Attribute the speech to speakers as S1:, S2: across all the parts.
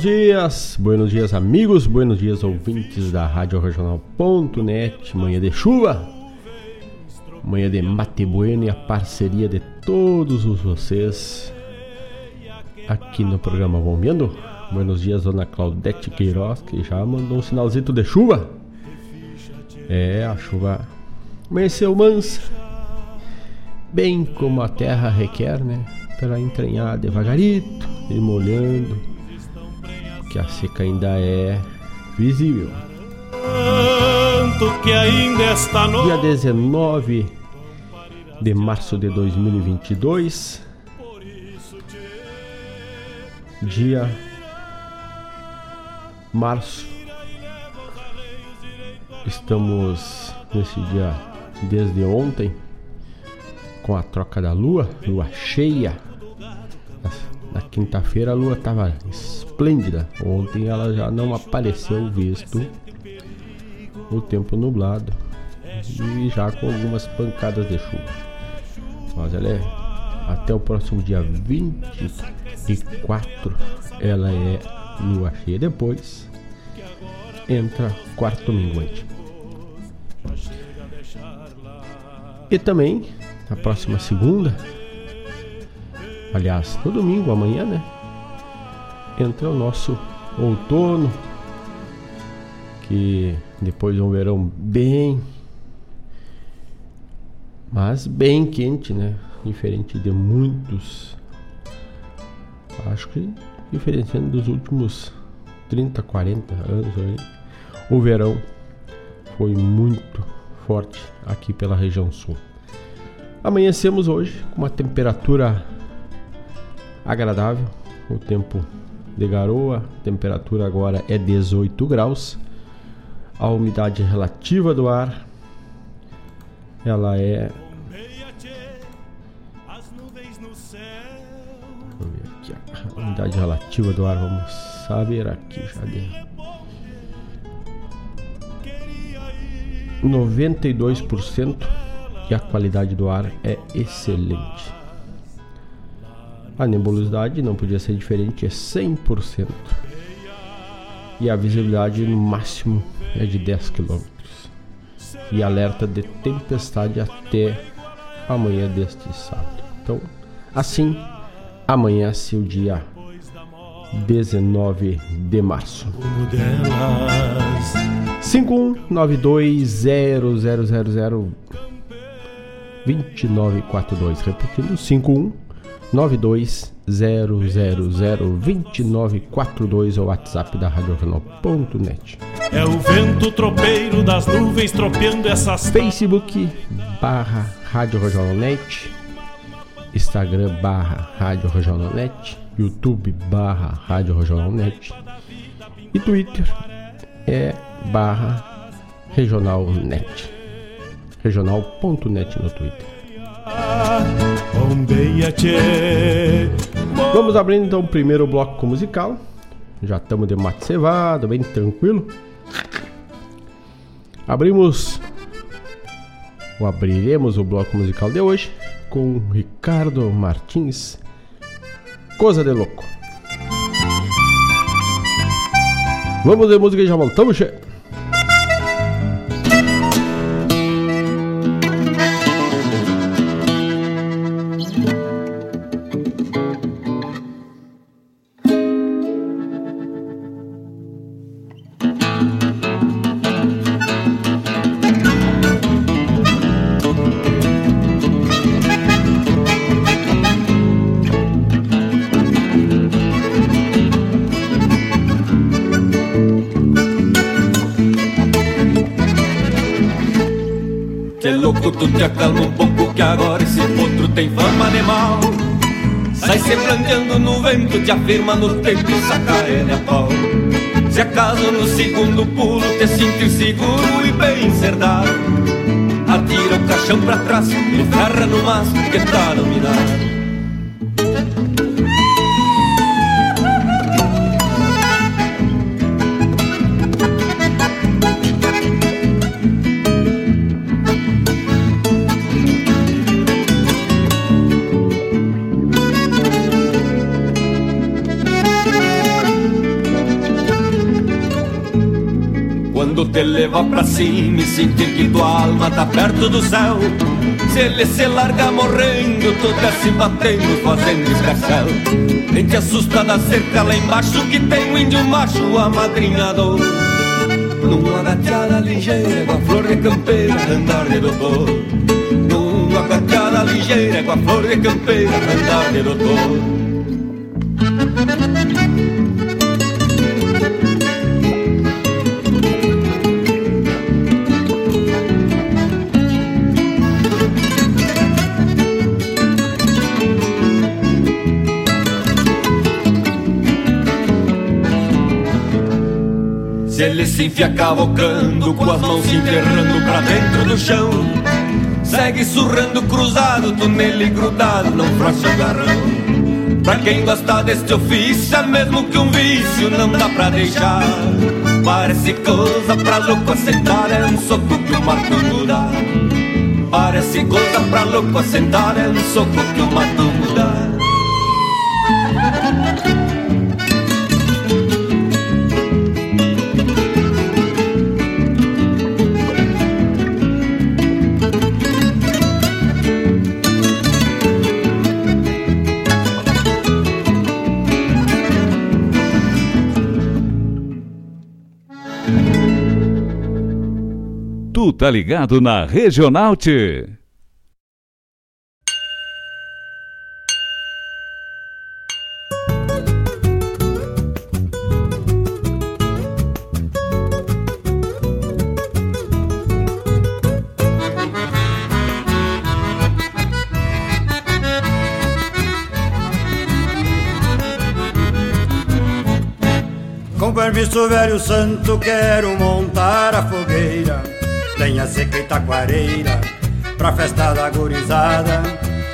S1: Buenos dias, buenos dias amigos, buenos dias ouvintes da Rádio Regional.net, manhã de chuva, manhã de mate bueno e a parceria de todos os vocês aqui no programa Bombeando. Buenos dias, dona Claudete Queiroz, que já mandou um sinalzito de chuva. É, a chuva amanheceu mansa, bem como a terra requer, né? Para entranhar devagarito e molhando que a seca ainda é visível.
S2: que ainda está no...
S1: Dia 19 de março de 2022. Dia março. Estamos nesse dia desde ontem com a troca da lua, lua cheia. Na quinta-feira a lua estava esplêndida. Ontem ela já não apareceu, visto o tempo nublado e já com algumas pancadas de chuva. Mas ela é até o próximo dia 24 ela é lua cheia. Depois entra quarto minguante. E também na próxima segunda, aliás, no domingo amanhã, né? entra o nosso outono, que depois é um verão bem, mas bem quente, né? Diferente de muitos, acho que diferenciando dos últimos 30, 40 anos aí, o verão foi muito forte aqui pela região sul. Amanhecemos hoje com uma temperatura agradável, o tempo de garoa, temperatura agora é 18 graus. A umidade relativa do ar ela é Aqui, a umidade relativa do ar, vamos saber aqui já de 92% e a qualidade do ar é excelente. A nebulosidade não podia ser diferente, é 100%. E a visibilidade no máximo é de 10 km. E alerta de tempestade até amanhã deste sábado. Então, assim amanhece o dia 19 de março. 519200002942 repetindo 51 920002942 ou WhatsApp da RadioJornal.net.
S2: É o vento tropeiro das nuvens tropeando essas.
S1: Facebook barra Rádio Regionalnet, Instagram barra Rádio Regionalnet, YouTube barra Rádio Regionalnet e Twitter é barra Regionalnet. Regional.net no Twitter. Vamos abrindo então o primeiro bloco musical. Já estamos de mate cevado, bem tranquilo. Abrimos ou abriremos o bloco musical de hoje com Ricardo Martins, Coisa de Louco. Vamos de música e já voltamos, chefe.
S3: Te afirma no tempo e saca ele a pau. Se acaso no segundo pulo te sentir seguro e bem cerdado Atira o caixão pra trás e ferra no mastro que tá dominado te leva pra cima e sentir que tua alma tá perto do céu. Se ele se larga morrendo, tu desce batendo, fazendo escarcel. Nem te assusta da cerca lá embaixo que tem um índio macho amadrinhador. Numa gateada ligeira com a flor de campeira, andar de doutor. Numa gateada ligeira com a flor de campeira, andar de doutor. Ele se enfia cavocando, com as mãos se enterrando pra dentro do chão. Segue surrando cruzado, tu nele grudado, não frouxa o garrão. Pra quem gosta deste ofício, é mesmo que um vício, não dá pra deixar. Parece coisa pra louco assentar, é um soco que o mato dá. Parece coisa pra louco assentar, é um soco que o mato
S4: tá ligado na Regional-T.
S5: Com permisso, velho santo, quero montar a fogueira Lenha seca e taquareira Pra festa da gurizada.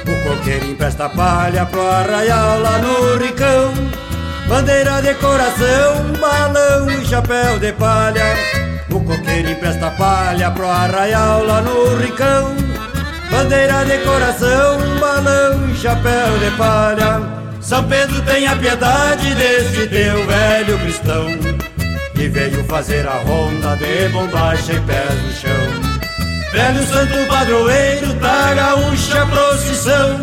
S5: O coqueiro empresta palha pro arraial lá no ricão. Bandeira de coração, balão e chapéu de palha. O coqueiro empresta palha pro arraial lá no ricão. Bandeira de coração, balão e chapéu de palha. São Pedro tenha piedade desse teu velho cristão que veio fazer a ronda de bombacha e pés no chão. Velho santo padroeiro da gaúcha procissão,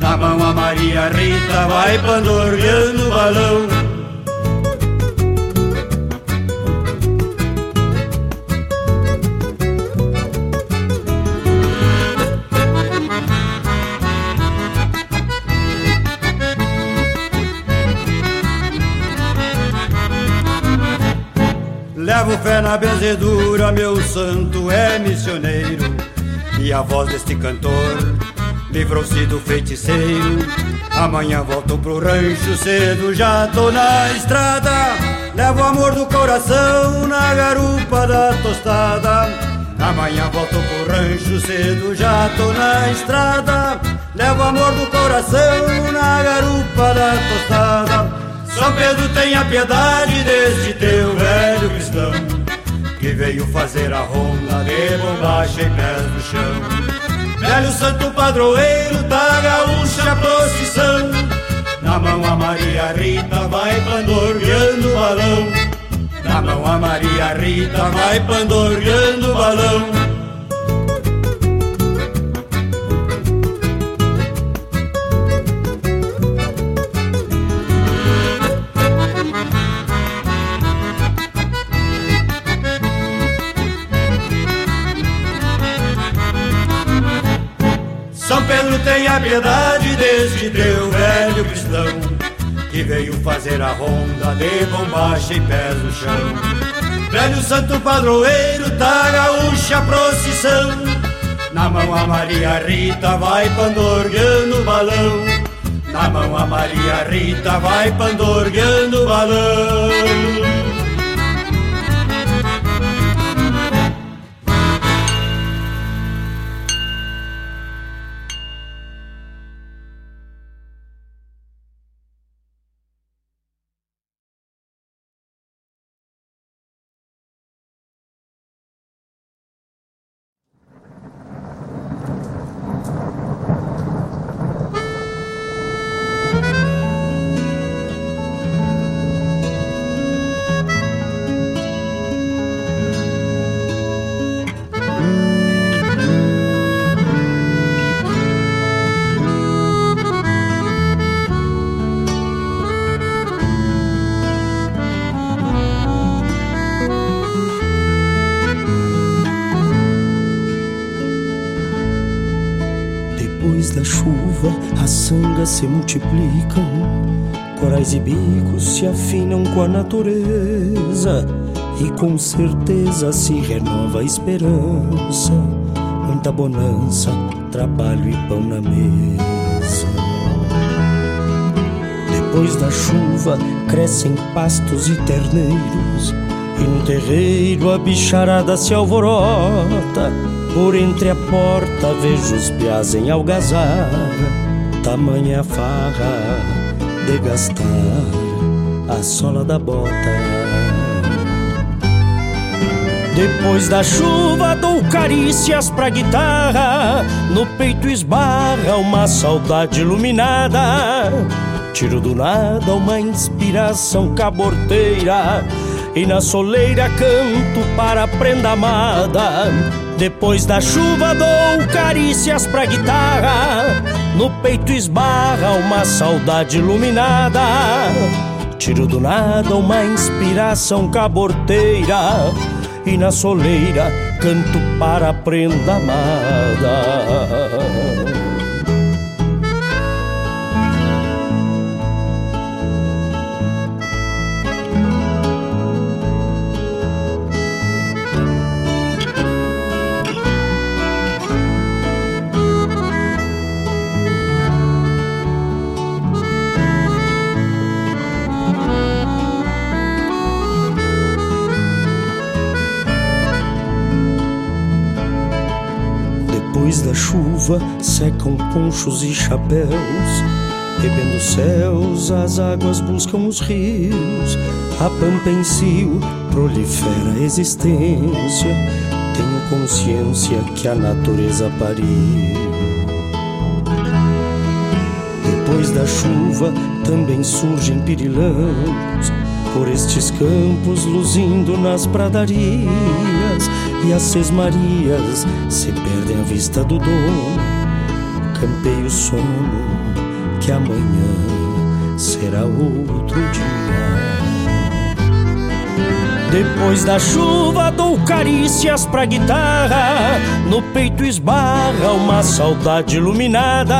S5: na mão a Maria Rita vai pandorreando o balão. Fé na benzedura, meu santo é missioneiro. E a voz deste cantor livrou-se do feiticeiro. Amanhã volto pro rancho cedo, já tô na estrada. Levo amor do coração na garupa da tostada. Amanhã volto pro rancho cedo, já tô na estrada. Levo amor do coração na garupa da tostada. São Pedro tenha piedade deste teu velho cristão Que veio fazer a ronda de bombacha e pés no chão. Velho santo padroeiro da gaúcha procissão. Na mão a Maria Rita vai pandorreando o balão. Na mão a Maria Rita vai pandorreando o balão tenha piedade deste teu velho cristão Que veio fazer a ronda de bombacha e pés no chão. Velho santo padroeiro da gaúcha procissão Na mão a Maria Rita vai pandorgueando o balão. Na mão a Maria Rita vai pandorgueando o balão
S6: se multiplicam, corais e bicos se afinam com a natureza e com certeza se renova a esperança. Muita bonança, trabalho e pão na mesa. Depois da chuva crescem pastos e terneiros, e no terreiro a bicharada se alvorota. Por entre a porta vejo os piás em algazarra tamanha farra de gastar a sola da bota. Depois da chuva dou carícias pra guitarra, no peito esbarra uma saudade iluminada. Tiro do nada uma inspiração caborteira e na soleira canto para a prenda amada. Depois da chuva dou carícias pra guitarra. No peito esbarra uma saudade iluminada. Tiro do nada uma inspiração caborteira. E na soleira canto para a prenda amada da chuva secam ponchos e chapéus. Bebendo céus, as águas buscam os rios. A pampa em si prolifera a existência. Tenho consciência que a natureza pariu. Depois da chuva também surgem pirilãos por estes campos luzindo nas pradarias e as sesmarias se perdem à vista do dono. Campei o sono que amanhã será outro dia. Depois da chuva dou carícias pra guitarra, no peito esbarra uma saudade iluminada.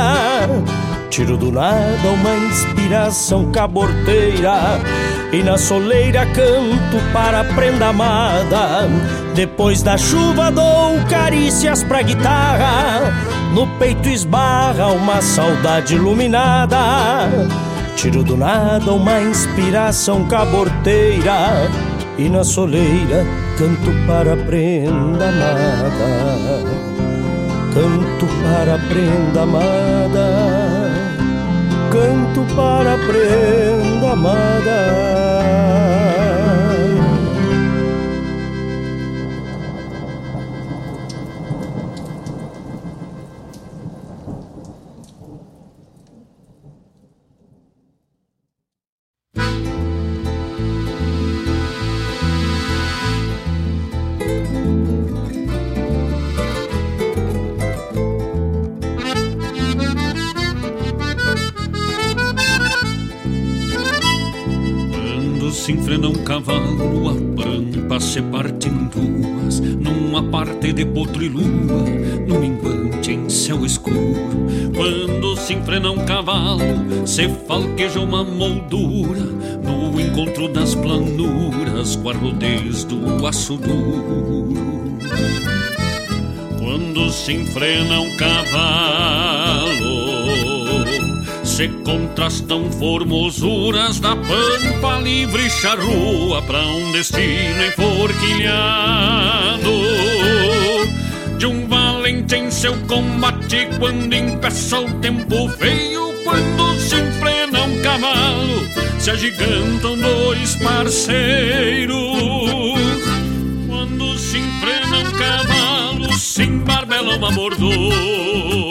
S6: Tiro do nada uma inspiração caborteira e na soleira canto para a prenda amada. Depois da chuva dou carícias pra guitarra, no peito esbarra uma saudade iluminada. Tiro do nada uma inspiração caborteira e na soleira canto para prenda amada. Canto para prenda amada canto para prenda amada.
S7: Pampa se parte em duas, numa parte de potro e lua, num minguante em céu escuro. Quando se enfrena um cavalo, se falqueja uma moldura, no encontro das planuras, com a rodez do aço duro. quando se enfrena um cavalo. Se contrastam formosuras da pampa livre charrua para um destino enforquilhado. De um valente em seu combate quando impeça o tempo feio quando se enfrena um cavalo se agigantam dois parceiros. Quando se enfrena um cavalo se embarbela uma mordona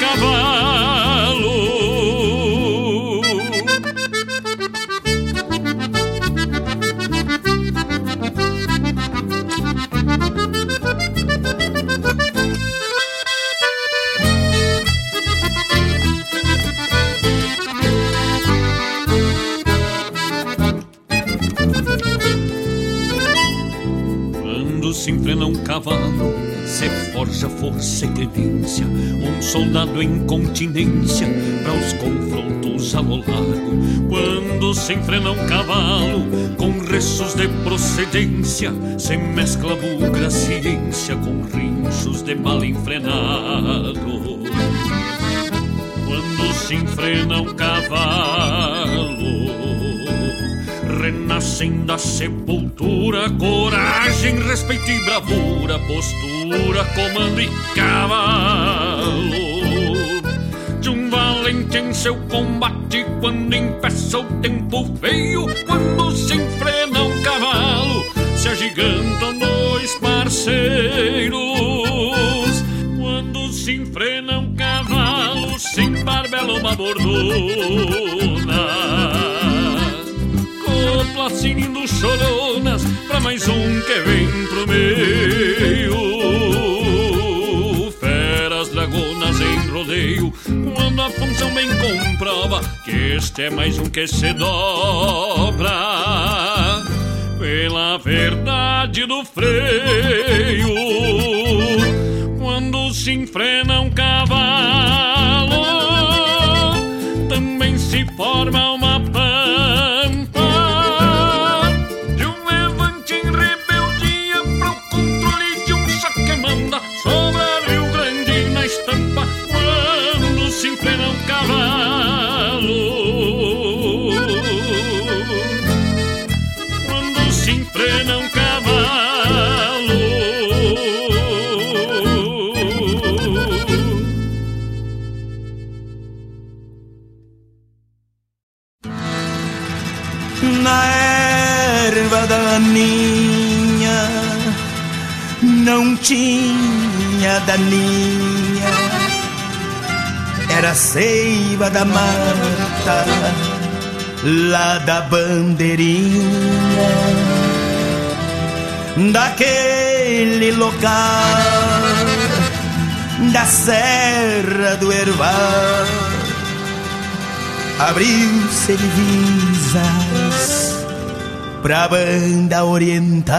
S7: cavalo. Se forja força e tenência, um soldado em continência para os confrontos ao largo. Quando se enfrena um cavalo, com restos de procedência, se mescla bugra ciência com rinchos de mal enfrenado. Quando se enfrena um cavalo renascem da sepultura, coragem, respeito e bravura, postura, comando e cavalo. De um valente em seu combate, quando impeça o tempo feio, quando se enfrena um cavalo, se agigantam dois parceiros. Quando se enfrena um cavalo, se embarbela uma bordona copla sinindo choronas pra mais um que vem pro meio. Quando a função bem comprova que este é mais um que se dobra pela verdade do freio. Quando se enfrena um cavalo, também se forma uma
S8: daninha não tinha daninha, era seiva da mata, lá da bandeirinha, daquele local, da Serra do Erval, abriu-se divisas pra banda oriental.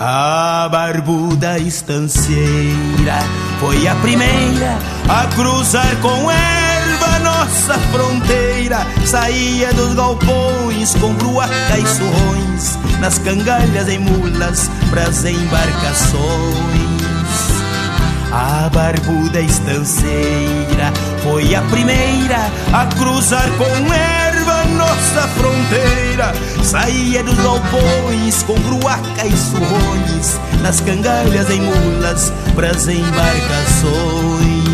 S8: A barbuda estanceira foi a primeira a cruzar com erva nossa fronteira. Saía dos galpões com bruaca e surrões, nas cangalhas em mulas pras embarcações. A barbuda estanceira foi a primeira a cruzar com erva nossa fronteira. Saía dos galpões com gruaca e surrões Nas cangalhas em mulas pras embarcações.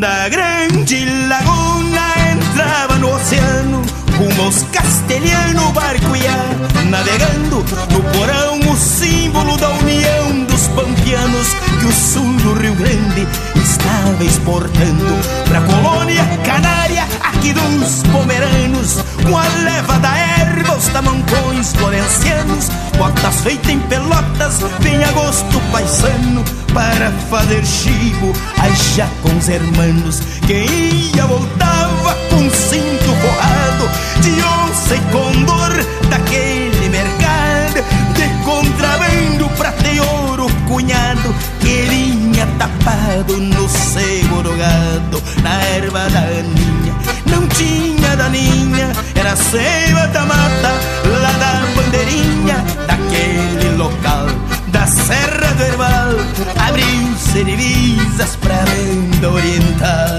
S8: Da grande laguna entrava no oceano Rumo aos castelhanos barco ia Navegando no porão o símbolo da união pampianos que o sul do Rio Grande estava exportando pra colônia canária aqui dos pomeranos, com a leva da erva, os tamancões florencianos, botas feitas em pelotas, vem agosto paisano, para fazer chico aí já com os hermanos, quem ia voltava com cinto forrado de onça e cor no seguro gado, na erva daninha, não tinha daninha, era seiva da mata, lá da bandeirinha, daquele local, da Serra do Herbal, abriu-se divisas pra banda oriental.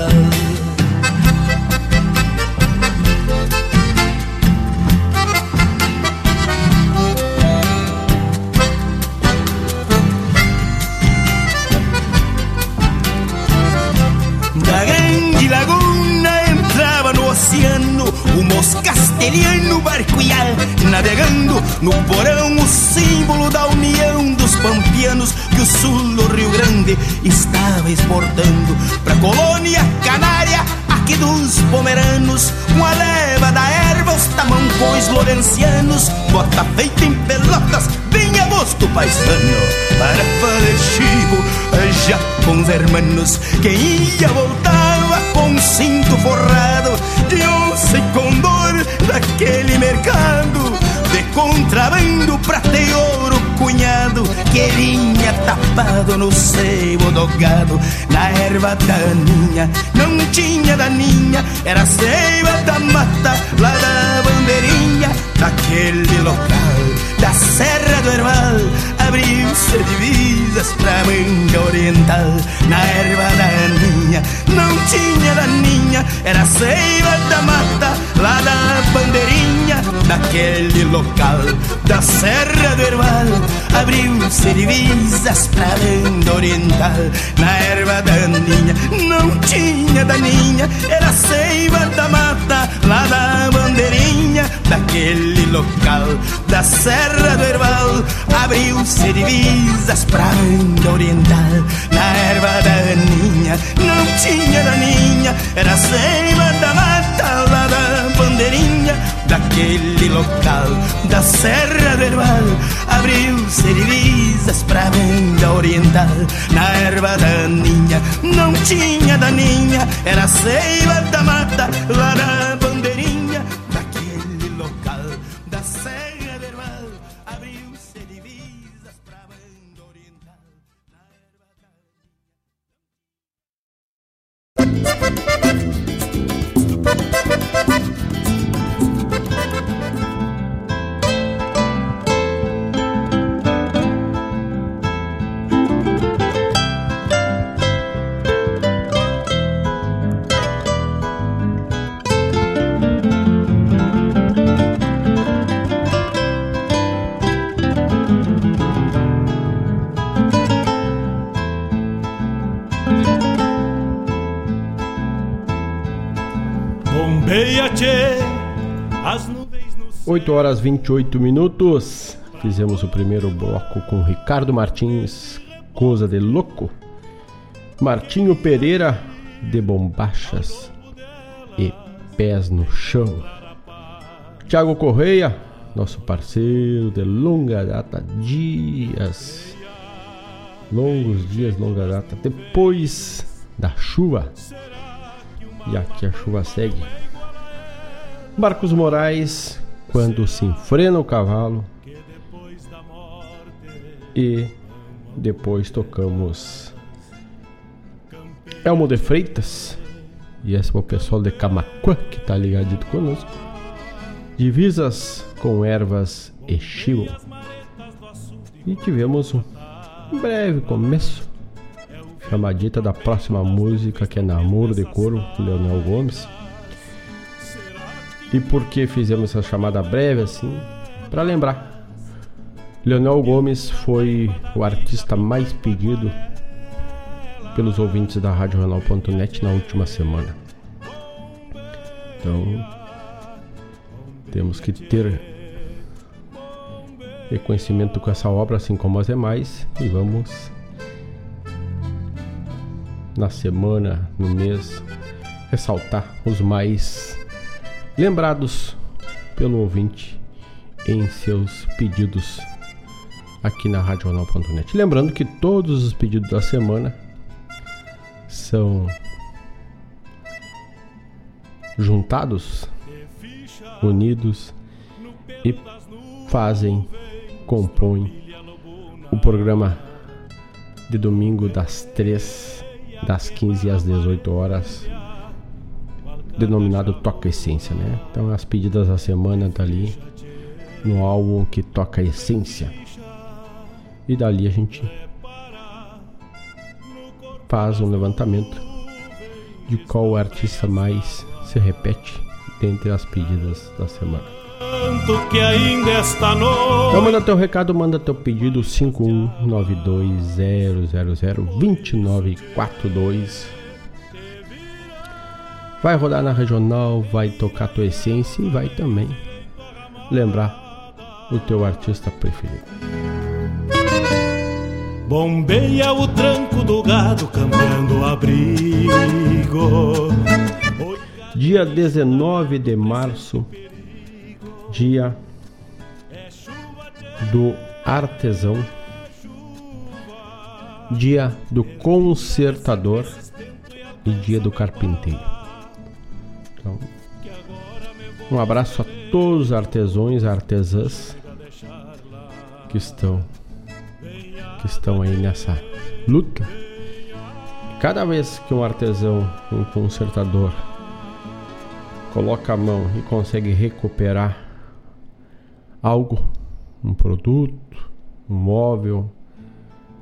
S8: Exportando Pra colônia canária aqui dos pomeranos Com a leva da erva os tamancões lorencianos Bota feita em pelotas, bem a gosto paisano. Para fazer chivo já com os hermanos Quem ia voltava com cinto forrado De onça e condor daquele mercado De contrabando, prata e ouro cunhado Que vinha tapado no sebo do gado Na erva daninha, não tinha daninha Era seiva da mata, lá da bandeirinha Daquele local, da Serra do Herbal Abriu-se divisas pra manga oriental Na erva daninha, não tinha daninha Era seiva da mata, lá da bandeirinha Daquele local, da Serra do Herbal Abriu-se divisas pra banda oriental. Na erva daninha, não tinha daninha Era seiva da mata, lá da bandeirinha. Daquele local, da Serra do Herbal Abriu-se divisas pra banda oriental. Na erva daninha, não tinha daninha Era seiva da mata, lá da bandeirinha. Daquele local, da Serra do Herbal Abriu-se divisas pra banda oriental. Na erva daninha, não tinha daninha Era seiva da mata, lá da
S1: 8 horas 28 minutos. Fizemos o primeiro bloco com Ricardo Martins, Coisa de Louco. Martinho Pereira, de Bombachas e Pés no Chão. Tiago Correia, nosso parceiro de longa data, dias. Longos dias, longa data. Depois da chuva. E aqui a chuva segue. Marcos Moraes, quando se enfrena o cavalo. E depois tocamos Elmo de Freitas. E esse é o pessoal de Camacuã que tá ligadito conosco. Divisas com ervas e chivo. E tivemos um breve começo. Chamadita da próxima música que é Namoro de Coro, Leonel Gomes. E por que fizemos essa chamada breve assim? Para lembrar. Leonel Gomes foi o artista mais pedido pelos ouvintes da RadioRenal.net na última semana. Então, temos que ter reconhecimento com essa obra, assim como as demais, e vamos na semana, no mês, ressaltar os mais lembrados pelo ouvinte em seus pedidos aqui na Radional.net. Lembrando que todos os pedidos da semana são juntados, unidos e fazem, compõem o programa de domingo das 3 das 15 às 18 horas denominado Toca Essência, né? Então as pedidas da semana tá ali no álbum que toca Essência. E dali a gente faz um levantamento de qual artista mais se repete dentre as pedidas da semana.
S2: que ainda esta noite.
S1: Então manda teu recado, manda teu pedido 51920002942. Vai rodar na regional, vai tocar tua essência e vai também lembrar o teu artista preferido.
S2: Bombeia o tranco do gado, cambiando o abrigo.
S1: Dia 19 de março, dia do artesão, dia do consertador e dia do carpinteiro. Então, um abraço a todos os artesões, artesãs que estão que estão aí nessa luta. Cada vez que um artesão, um consertador coloca a mão e consegue recuperar algo, um produto, um móvel,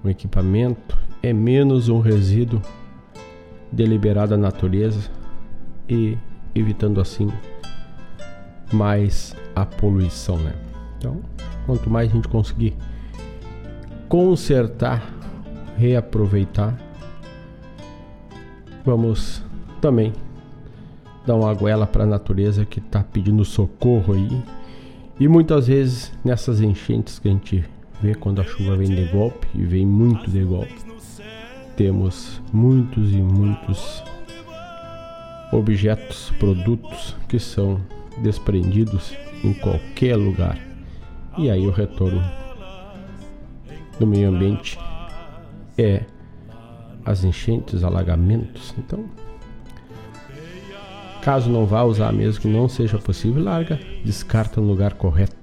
S1: um equipamento, é menos um resíduo deliberado à natureza e evitando assim mais a poluição, né? Então, quanto mais a gente conseguir consertar, reaproveitar, vamos também dar uma goela para a natureza que está pedindo socorro aí. E muitas vezes nessas enchentes que a gente vê quando a chuva vem de golpe e vem muito de golpe, temos muitos e muitos objetos, produtos que são desprendidos em qualquer lugar. E aí o retorno do meio ambiente é as enchentes, alagamentos. Então, caso não vá usar mesmo que não seja possível, larga, descarta no lugar correto.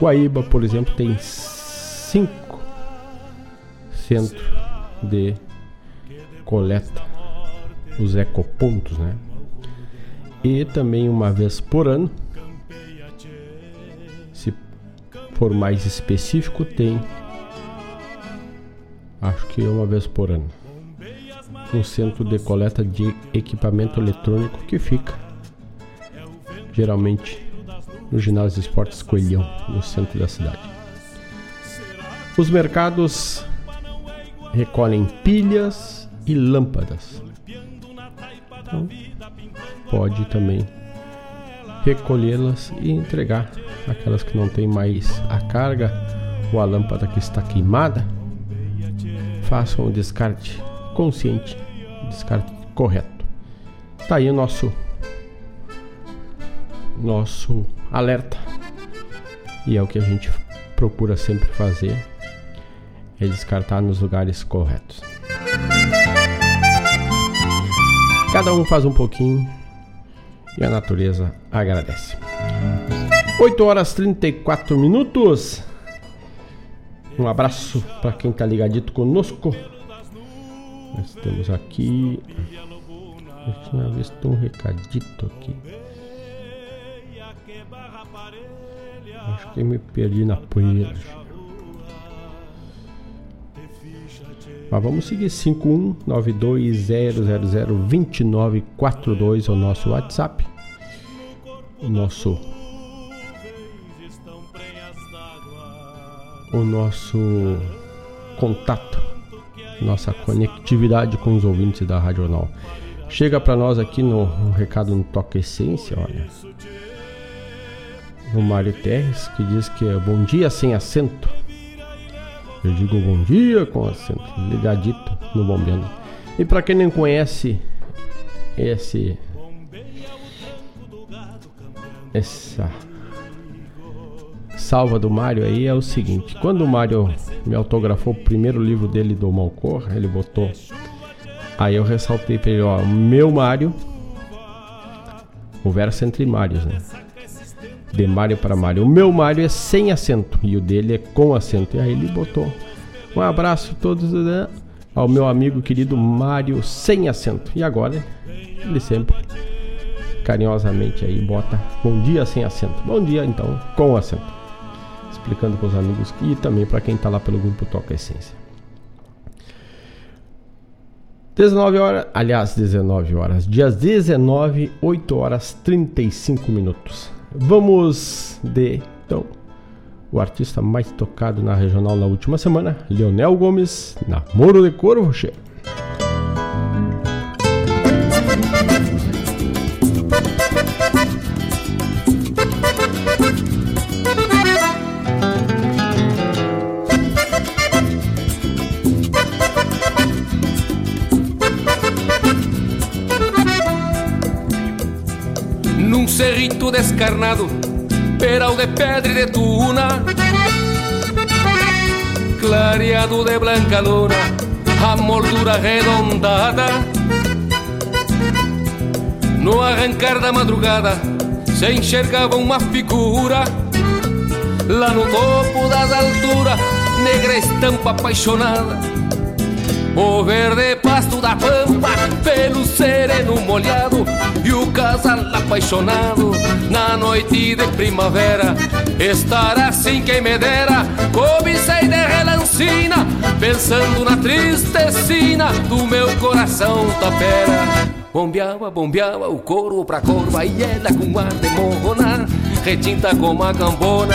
S1: Guaíba, por exemplo, tem cinco centros de coleta, os ecopontos, né? E também uma vez por ano, se for mais específico, tem acho que é uma vez por ano um centro de coleta de equipamento eletrônico que fica geralmente no ginásio de esportes Coelhão, no centro da cidade. Os mercados recolhem pilhas e lâmpadas. Então, pode também recolhê-las e entregar aquelas que não têm mais a carga ou a lâmpada que está queimada. Façam o descarte consciente, descarte correto. Tá aí o nosso nosso alerta. E é o que a gente procura sempre fazer é descartar nos lugares corretos. Cada um faz um pouquinho e a natureza agradece. 8 horas 34 minutos. Um abraço para quem tá ligadito conosco. Nós temos aqui. Eu tinha visto um recadito aqui. Acho que me perdi na poeira. Mas vamos seguir 51920002942 é o nosso WhatsApp. O nosso o nosso contato, nossa conectividade com os ouvintes da Rádio Jornal. Chega para nós aqui no, no recado no Toque Essência, olha. O Mário Terres que diz que é bom dia sem acento. Eu digo bom dia com acento, ligadito no bombeando. E para quem não conhece esse essa salva do Mário aí é o seguinte: quando o Mário me autografou o primeiro livro dele do Malcor, ele botou. Aí eu ressaltei para ele: ó, meu Mário, o verso entre Mários, né? De Mário para Mário. O meu Mário é sem acento e o dele é com acento. E aí ele botou. Um abraço a todos né, ao meu amigo querido Mário sem acento. E agora ele sempre carinhosamente aí bota bom dia sem acento. Bom dia então com acento explicando com os amigos e também para quem está lá pelo grupo Toca Essência. 19 horas, aliás, 19 horas, dias 19, 8 horas 35 minutos. Vamos de então o artista mais tocado na regional na última semana, Leonel Gomes, Namoro de Corvo, cheiro.
S9: Cerrito descarnado, peral de pedra e de tuna, clareado de blanca luna, a moldura arredondada. No arrancar da madrugada, se enxergava uma figura, lá no topo das alturas, negra estampa apaixonada o verde pasto da pampa, pelo sereno molhado E o casal apaixonado na noite de primavera Estar assim quem me dera, cobicei de relancina Pensando na tristecina do meu coração tapera. Bombeava, bombeava o couro pra corva E ela com ar de morrona Retinta como a cambona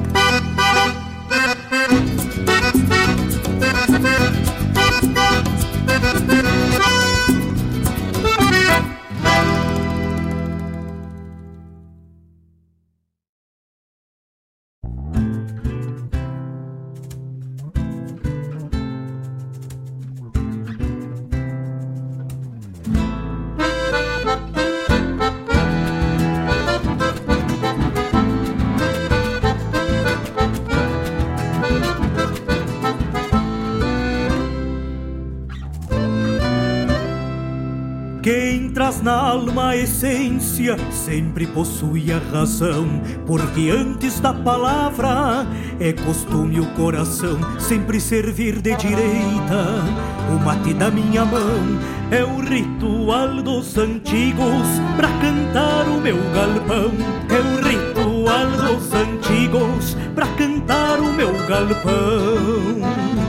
S10: Alma a essência sempre possui a razão, porque antes da palavra é costume o coração sempre servir de direita. O mate da minha mão é o ritual dos antigos pra cantar o meu galpão. É o ritual dos antigos pra cantar o meu galpão.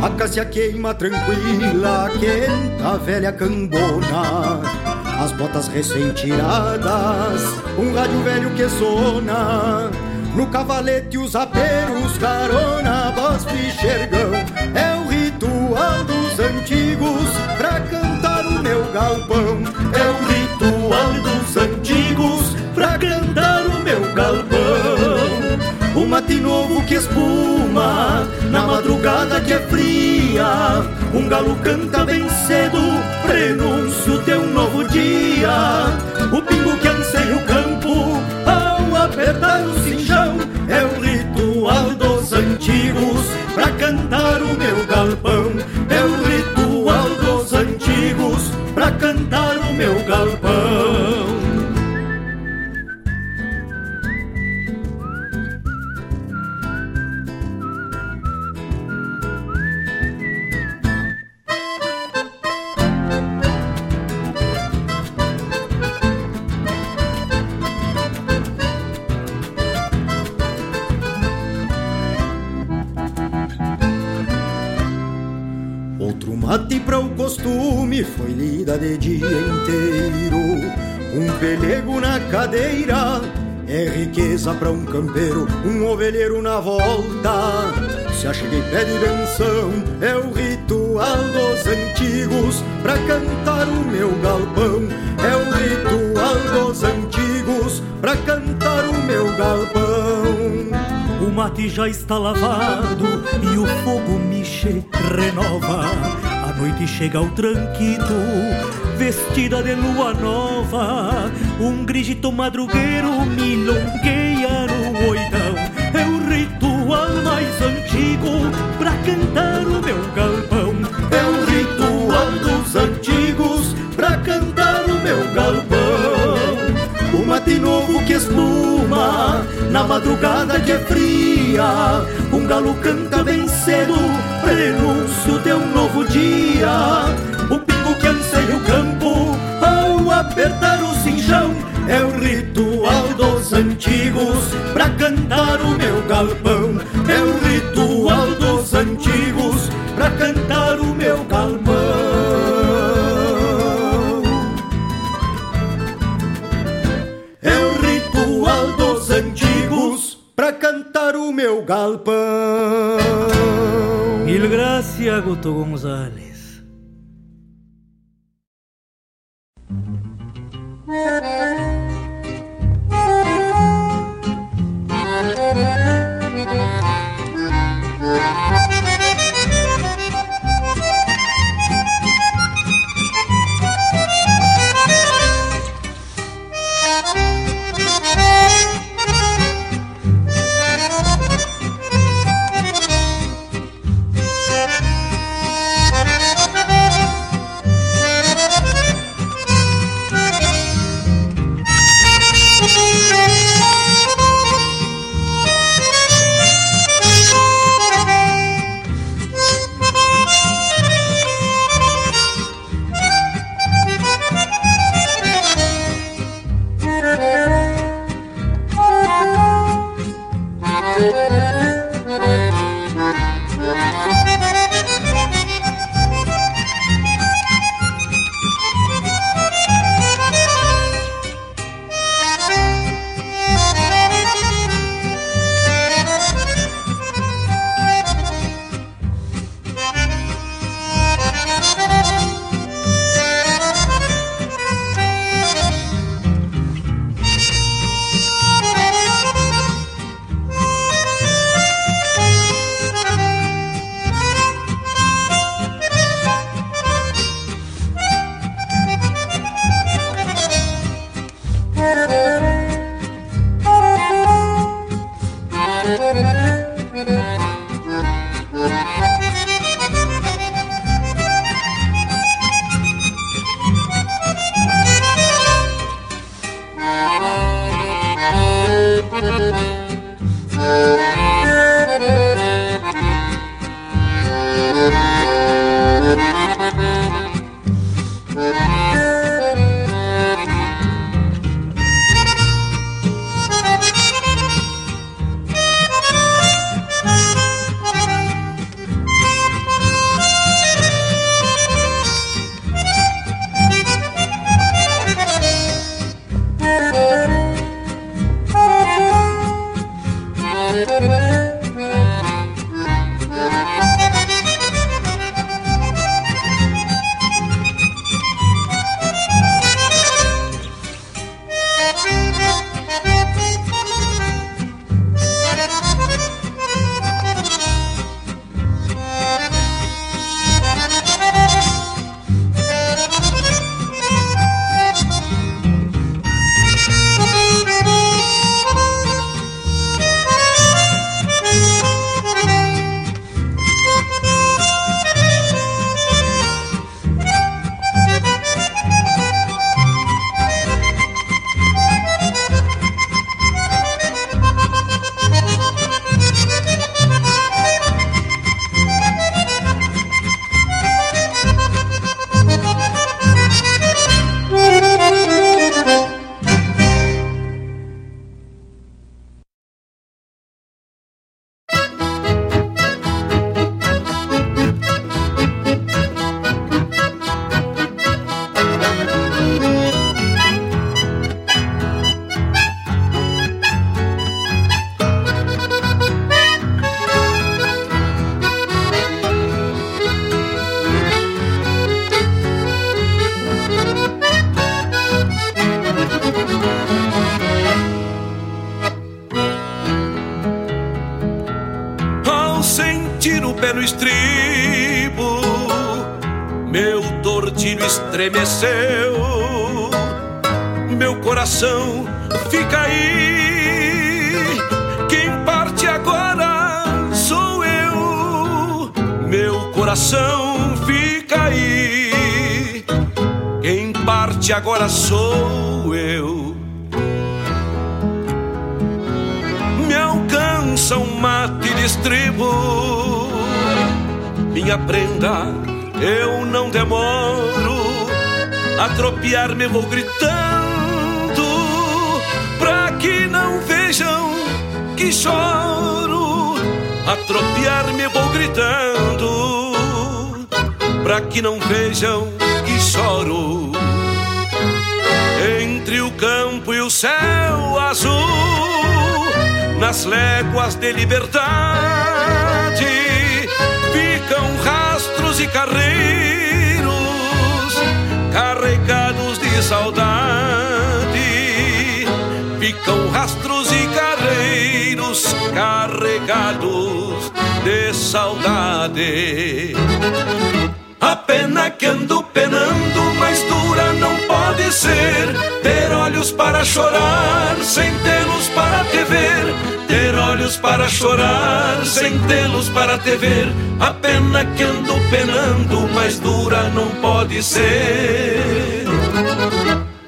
S5: A cássia queima tranquila, quenta a velha cambona
S10: as botas recém-tiradas, um rádio velho que sona. No cavalete os aperos, carona, voz enxergão É o ritual dos antigos pra cantar o meu galpão É o ritual dos antigos pra cantar o meu galpão mate novo que espuma na madrugada que é fria Um galo canta bem cedo, prenúncio de um novo dia. O pingo que anseia o campo ao apertar o cinchão É o ritual dos antigos pra cantar o meu galpão. É foi lida de dia inteiro. Um pelego na cadeira é riqueza para um campeiro, um ovelheiro na volta. Se achega e pede benção, é o ritual dos antigos pra cantar o meu galpão. É o ritual dos antigos pra cantar o meu galpão.
S11: O mate já está lavado e o fogo miche renova. A noite chega ao tranquito, vestida de lua nova. Um grito madrugueiro milongueia no oitão. É o ritual mais antigo pra cantar o meu galpão.
S10: É o ritual dos antigos pra cantar o meu galpão. O mate novo que espuma na madrugada que é fria. Um galo canta bem cedo, prenúncio de um novo dia. O pingo que anseia o campo ao apertar o cinchão. É o ritual dos antigos pra cantar o meu galpão. É o ritual dos antigos pra cantar o meu galpão. É o ritual dos antigos pra cantar o meu galpão.
S11: Gracias, Guto González.
S12: De liberdade, ficam rastros e carreiros carregados de saudade. Ficam rastros e carreiros carregados de saudade. A pena que ando penando, mais dura não pode ser. Ter olhos para chorar, sem tê-los para te ver. Olhos para chorar, sem tê-los para te ver. A pena que ando penando, mais dura não pode ser.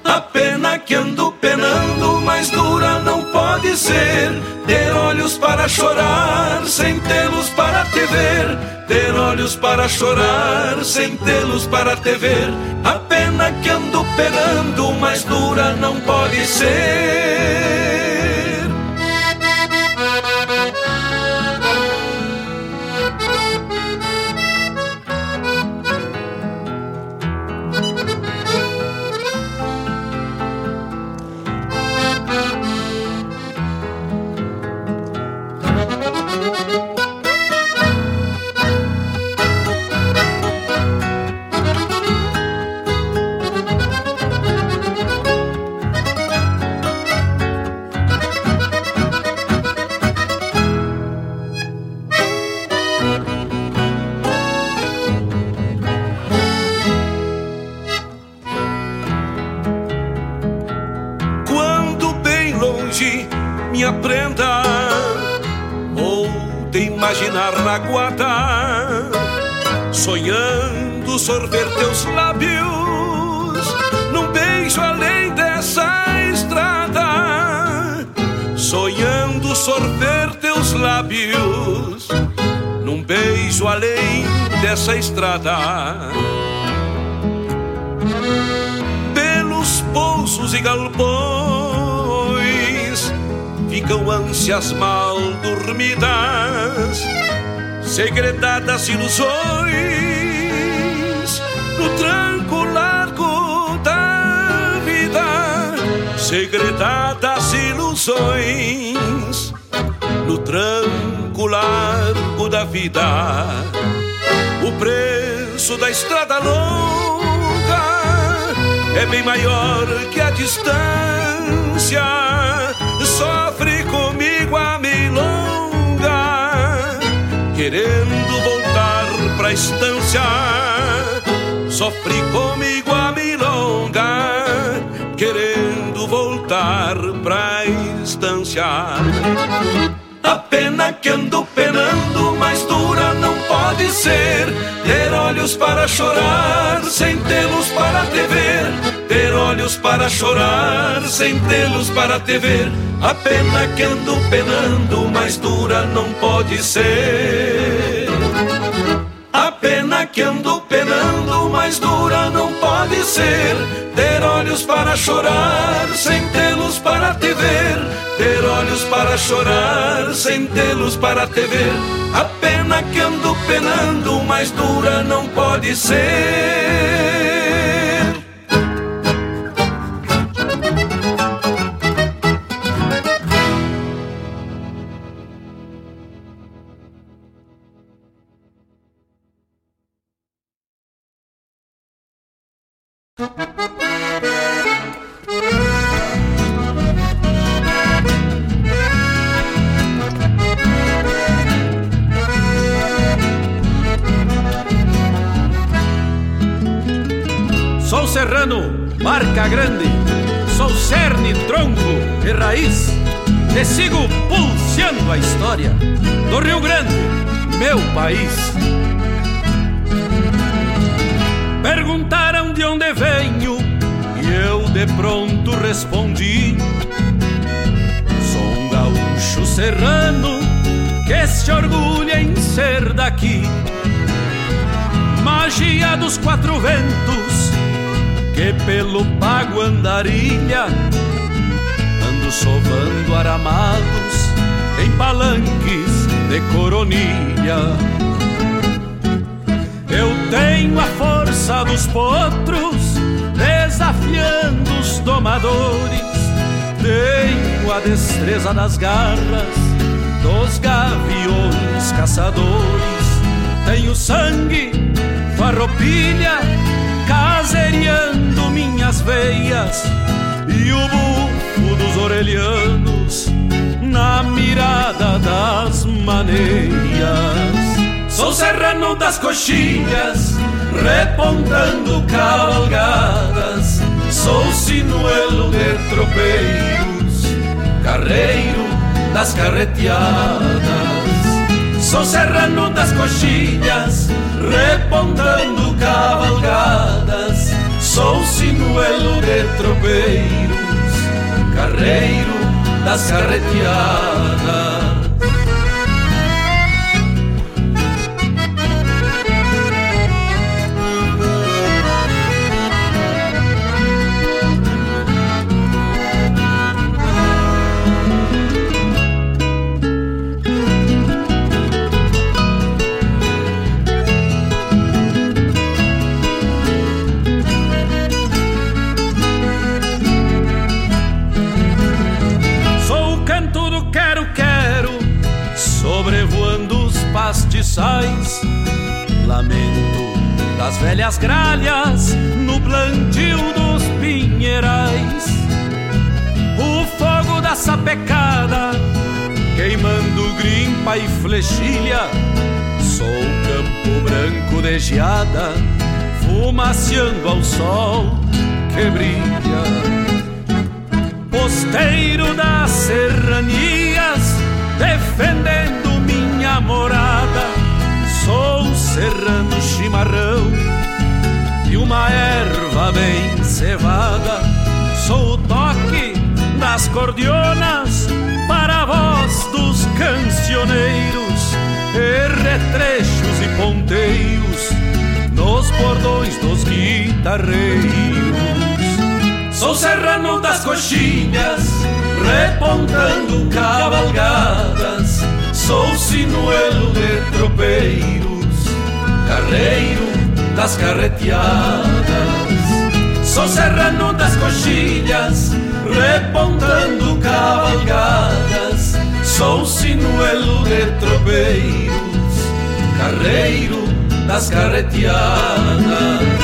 S12: A pena que ando penando, mais dura não pode ser. Ter olhos para chorar, sem tê-los para te ver. Ter olhos para chorar, sem tê-los para te ver. A pena que ando penando, mais dura não pode ser. Guarda Sonhando sorver teus lábios Num beijo além dessa estrada Sonhando sorver teus lábios Num beijo além dessa estrada. Pelos pousos e galpões ficam ânsias mal dormidas, segredadas ilusões no tranco largo da vida, segredadas ilusões no tranco largo da vida. O preço da estrada longa é bem maior que a distância. Querendo voltar pra estância. Sofre comigo a milonga, querendo voltar pra estância. A pena que ando penando, mais dura não pode ser. Ter olhos para chorar, sem tê-los para te ver. Ter olhos para chorar, sem tê-los para te ver. A pena que ando penando, mais dura não pode ser. A pena que ando penando, mais dura não pode ser. Ter olhos para chorar, sem tê-los para te ver. Ter olhos para chorar, sem tê-los para te ver. A pena que ando mais dura não pode ser. Marca grande, sou cerne, tronco e raiz. E sigo pulseando a história do Rio Grande, meu país. Perguntaram de onde venho e eu de pronto respondi: Sou um gaúcho serrano que se orgulha em ser daqui. Magia dos quatro ventos que pelo pago andarilha ando sovando aramados em palanques de coronilha. Eu tenho a força dos potros desafiando os domadores. Tenho a destreza das garras dos gaviões caçadores. Tenho sangue, farroupilha, casereando minhas veias e o bufo dos orelhanos na mirada das maneias. Sou serrano das coxilhas, repontando cavalgadas. Sou sinuelo de tropeiros, carreiro das carreteadas. Sou serrano das coxilhas, repontando cavalgadas. Sou sinuelo de tropeiros, carreiro das carreteadas. Lamento das velhas gralhas no plantio dos pinheirais. O fogo da sapecada queimando grimpa e flechilha. Sou campo branco de geada, fumaciando ao sol que brilha. Posteiro das serranias, defendendo minha morada. Sou serrano chimarrão e uma erva bem cevada. Sou o toque das cordionas para a voz dos cancioneiros e retrechos e ponteiros nos bordões dos guitarreiros. Sou serrano das coxinhas, repontando cavalgadas Sou sinuelo de tropeiros, carreiro das carreteadas. Sou serrano das coxilhas, repontando cavalgadas. Sou sinuelo de tropeiros, carreiro das carreteadas.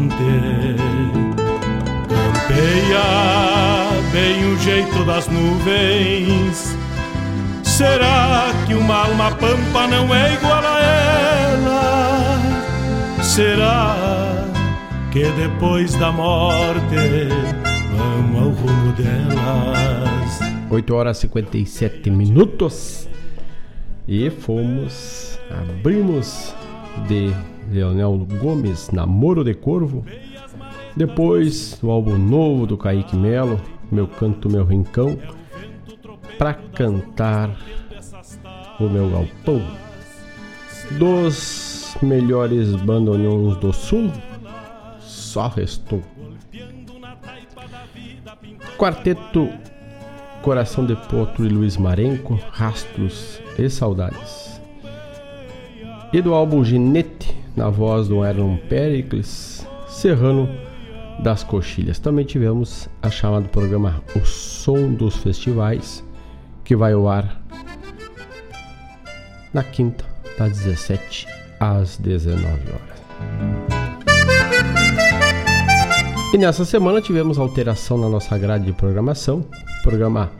S2: Horizonte. Campeia bem o jeito das nuvens. Será que uma alma pampa não é igual a ela? Será que depois da morte vamos ao rumo delas?
S1: 8 horas e 57 minutos e fomos, abrimos de Leonel Gomes, Namoro de Corvo. Depois, o álbum novo do Kaique Melo, Meu Canto, Meu Rincão, pra cantar o meu galpão. Dos melhores bandoneons do sul, só restou. Quarteto Coração de Potro e Luiz Marenco, Rastros e Saudades. E do álbum Ginete, na voz do Aaron Pericles, Serrano das Coxilhas. Também tivemos a chamada programa O Som dos Festivais, que vai ao ar na quinta, das 17 às 19 horas. E nessa semana tivemos alteração na nossa grade de programação. O programa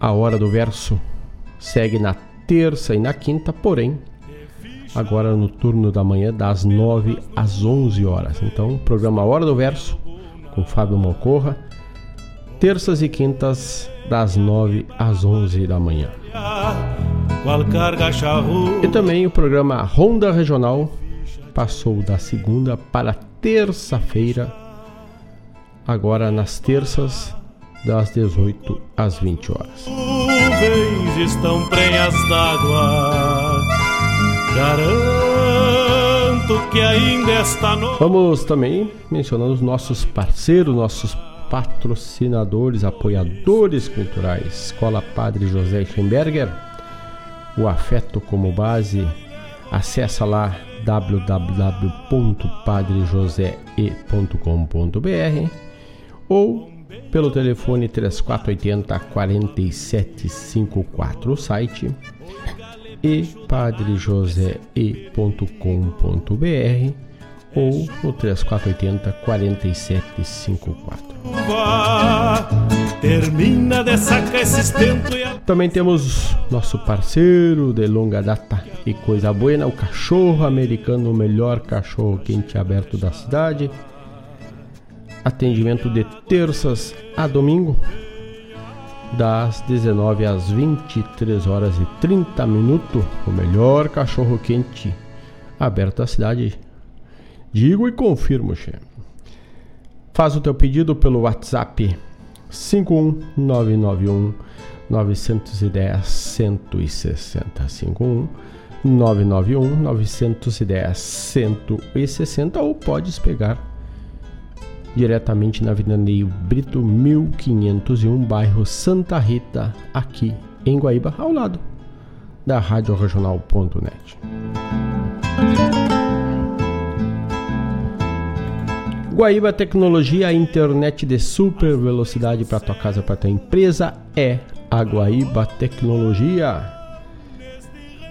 S1: A Hora do Verso segue na terça e na quinta, porém agora no turno da manhã, das 9 às 11 horas. Então, programa Hora do Verso com Fábio Mocorra, terças e quintas, das 9 às 11 da manhã. E também o programa Ronda Regional passou da segunda para terça-feira, agora nas terças, das 18 às 20 horas.
S2: Nuvens estão prenhas d'água Garanto que ainda esta noite.
S1: Vamos também mencionando os nossos parceiros, nossos patrocinadores, apoiadores culturais. Escola Padre José Schemberger, o afeto como base. Acesse lá www.padrejosee.com.br ou pelo telefone 3480 4754 o site e padrejosee.com.br ou no 3480 4754. Termina de sacar esse e Também temos nosso parceiro de longa data e coisa boa, o cachorro americano, o melhor cachorro quente aberto da cidade. Atendimento de terças a domingo, das 19 às 23 horas e 30 minutos, o melhor cachorro quente aberto da cidade. Digo e confirmo, che. Faz o teu pedido pelo WhatsApp 51991 910 160 51 991 910 160 ou podes pegar diretamente na Avenida Neio Brito 1501, bairro Santa Rita, aqui em Guaíba, ao lado da Rádio Regional.net. Guaíba Tecnologia, a internet de super velocidade para tua casa, para tua empresa é a Guaíba Tecnologia.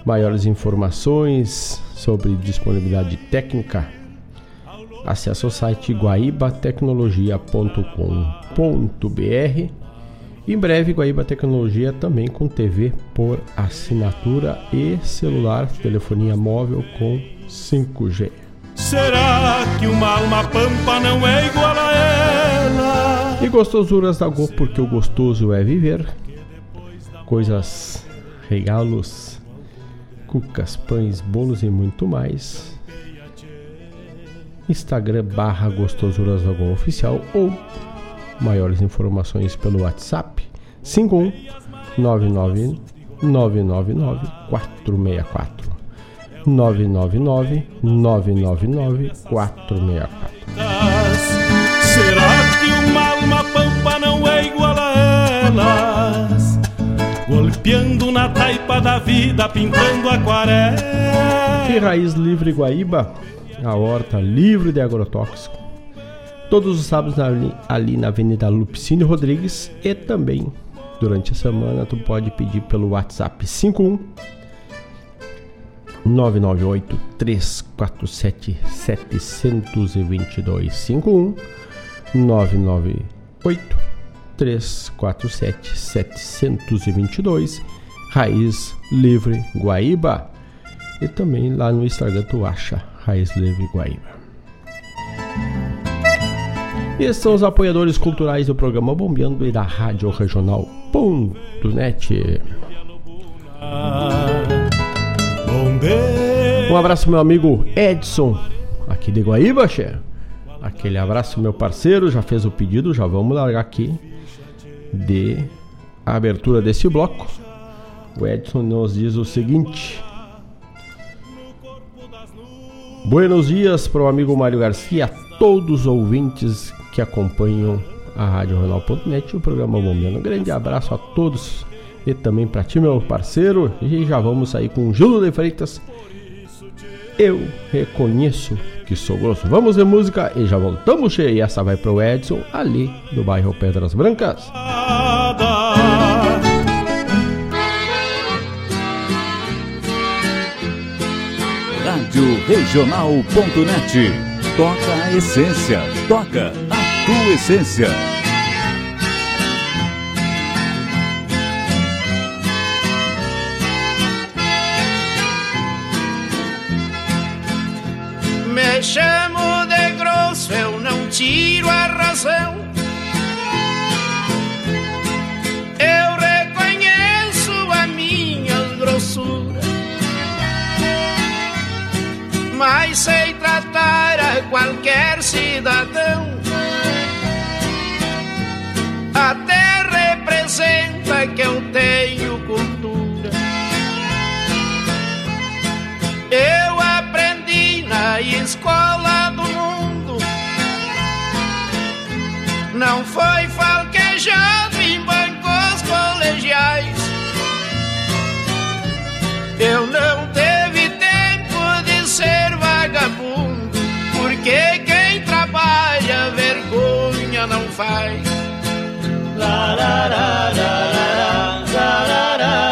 S1: Maiores informações sobre disponibilidade técnica Acesse o site guaibatecnologia.com.br. Em breve, Guaíba Tecnologia também com TV por assinatura e celular, telefonia móvel com 5G.
S2: Será que uma alma pampa não é igual a ela?
S1: E gostosuras da Go, porque o gostoso é viver. Coisas, regalos, cucas, pães, bolos e muito mais Instagram barra Gostosuras Lagoa Oficial ou maiores informações pelo WhatsApp 51 999 999 464 999 999 464
S2: Será que uma alma pampa não é igual a elas? Golpeando na taipa da vida, pintando aquarela.
S1: Que raiz livre Guaíba a horta livre de agrotóxico. Todos os sábados ali, ali na Avenida Lupicínio Rodrigues e também durante a semana, tu pode pedir pelo WhatsApp 51 998 347 722 51 998 347 722 Raiz Livre Guaíba. E também lá no Instagram tu acha Raiz Livre Guaíba. Esses são os apoiadores culturais do programa Bombeando e da Rádio Regional.net. Um abraço meu amigo Edson, aqui de Guaíba, che. Aquele abraço meu parceiro, já fez o pedido, já vamos largar aqui de abertura desse bloco. O Edson nos diz o seguinte: Buenos dias para o amigo Mário Garcia, a todos os ouvintes que acompanham a Rádio Regional.net e o programa Bombeando. Um grande abraço a todos e também para ti, meu parceiro. E já vamos sair com Júlio de Freitas. Eu reconheço que sou grosso. Vamos ver música e já voltamos, cheio. E essa vai pro Edson, ali do bairro Pedras Brancas.
S4: Rádio Regional.net. Toca a essência. Toca a tua essência.
S13: Me chamo de grosso, eu não tiro a razão. Cidadão. Até representa que eu tenho cultura. Eu aprendi na escola do mundo. Não foi falquejado em bancos colegiais. Eu não teve não faz. La, la, la, la, la, la, la, la,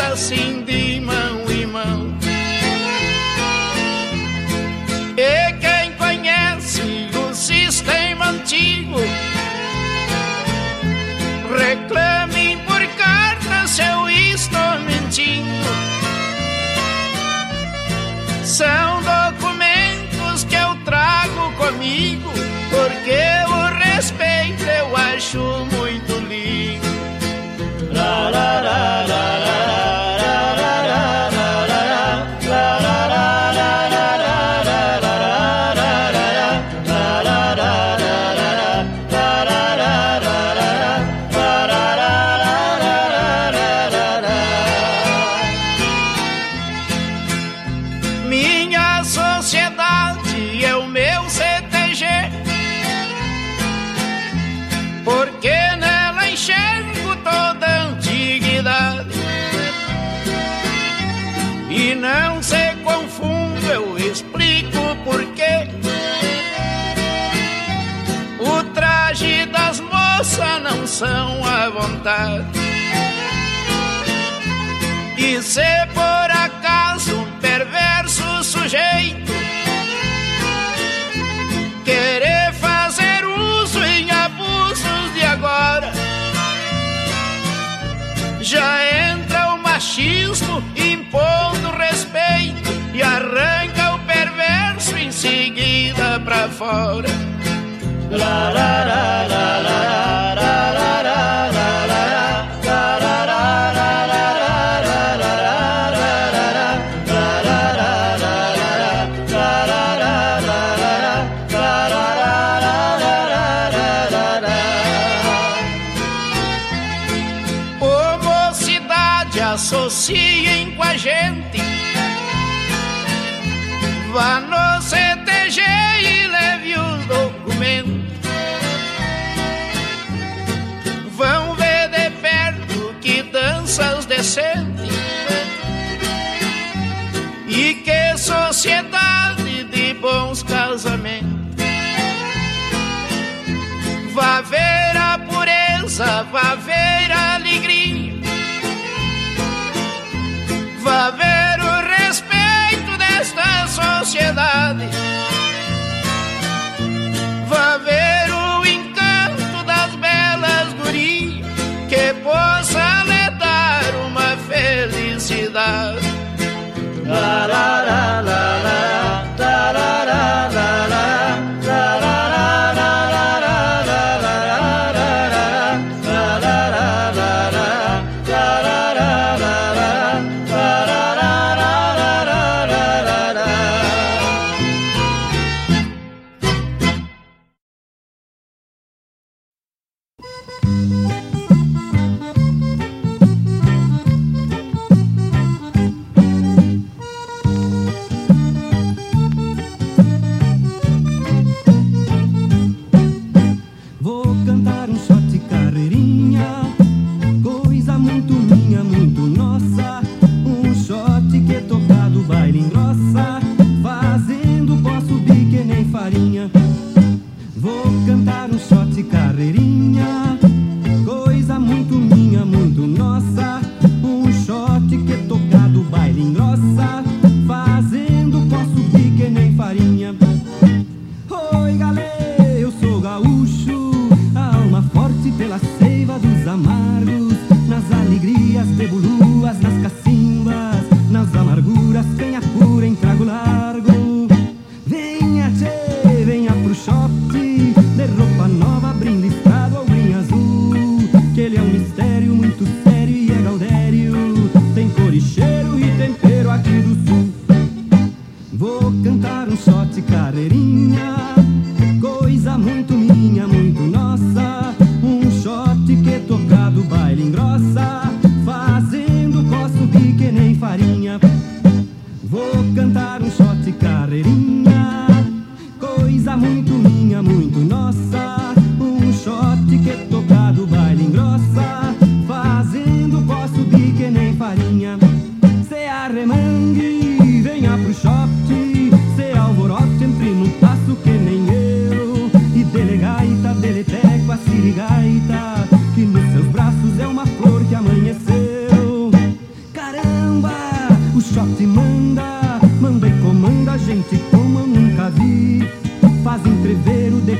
S13: assim de mão em mão. E quem conhece o sistema antigo reclame por carta se eu estou mentindo. São documentos que eu trago comigo, porque o respeito eu acho muito lindo. Ra, ra, ra, justo impondo respeito e arranca o perverso em seguida pra fora. La, la, la, la, la.
S14: me.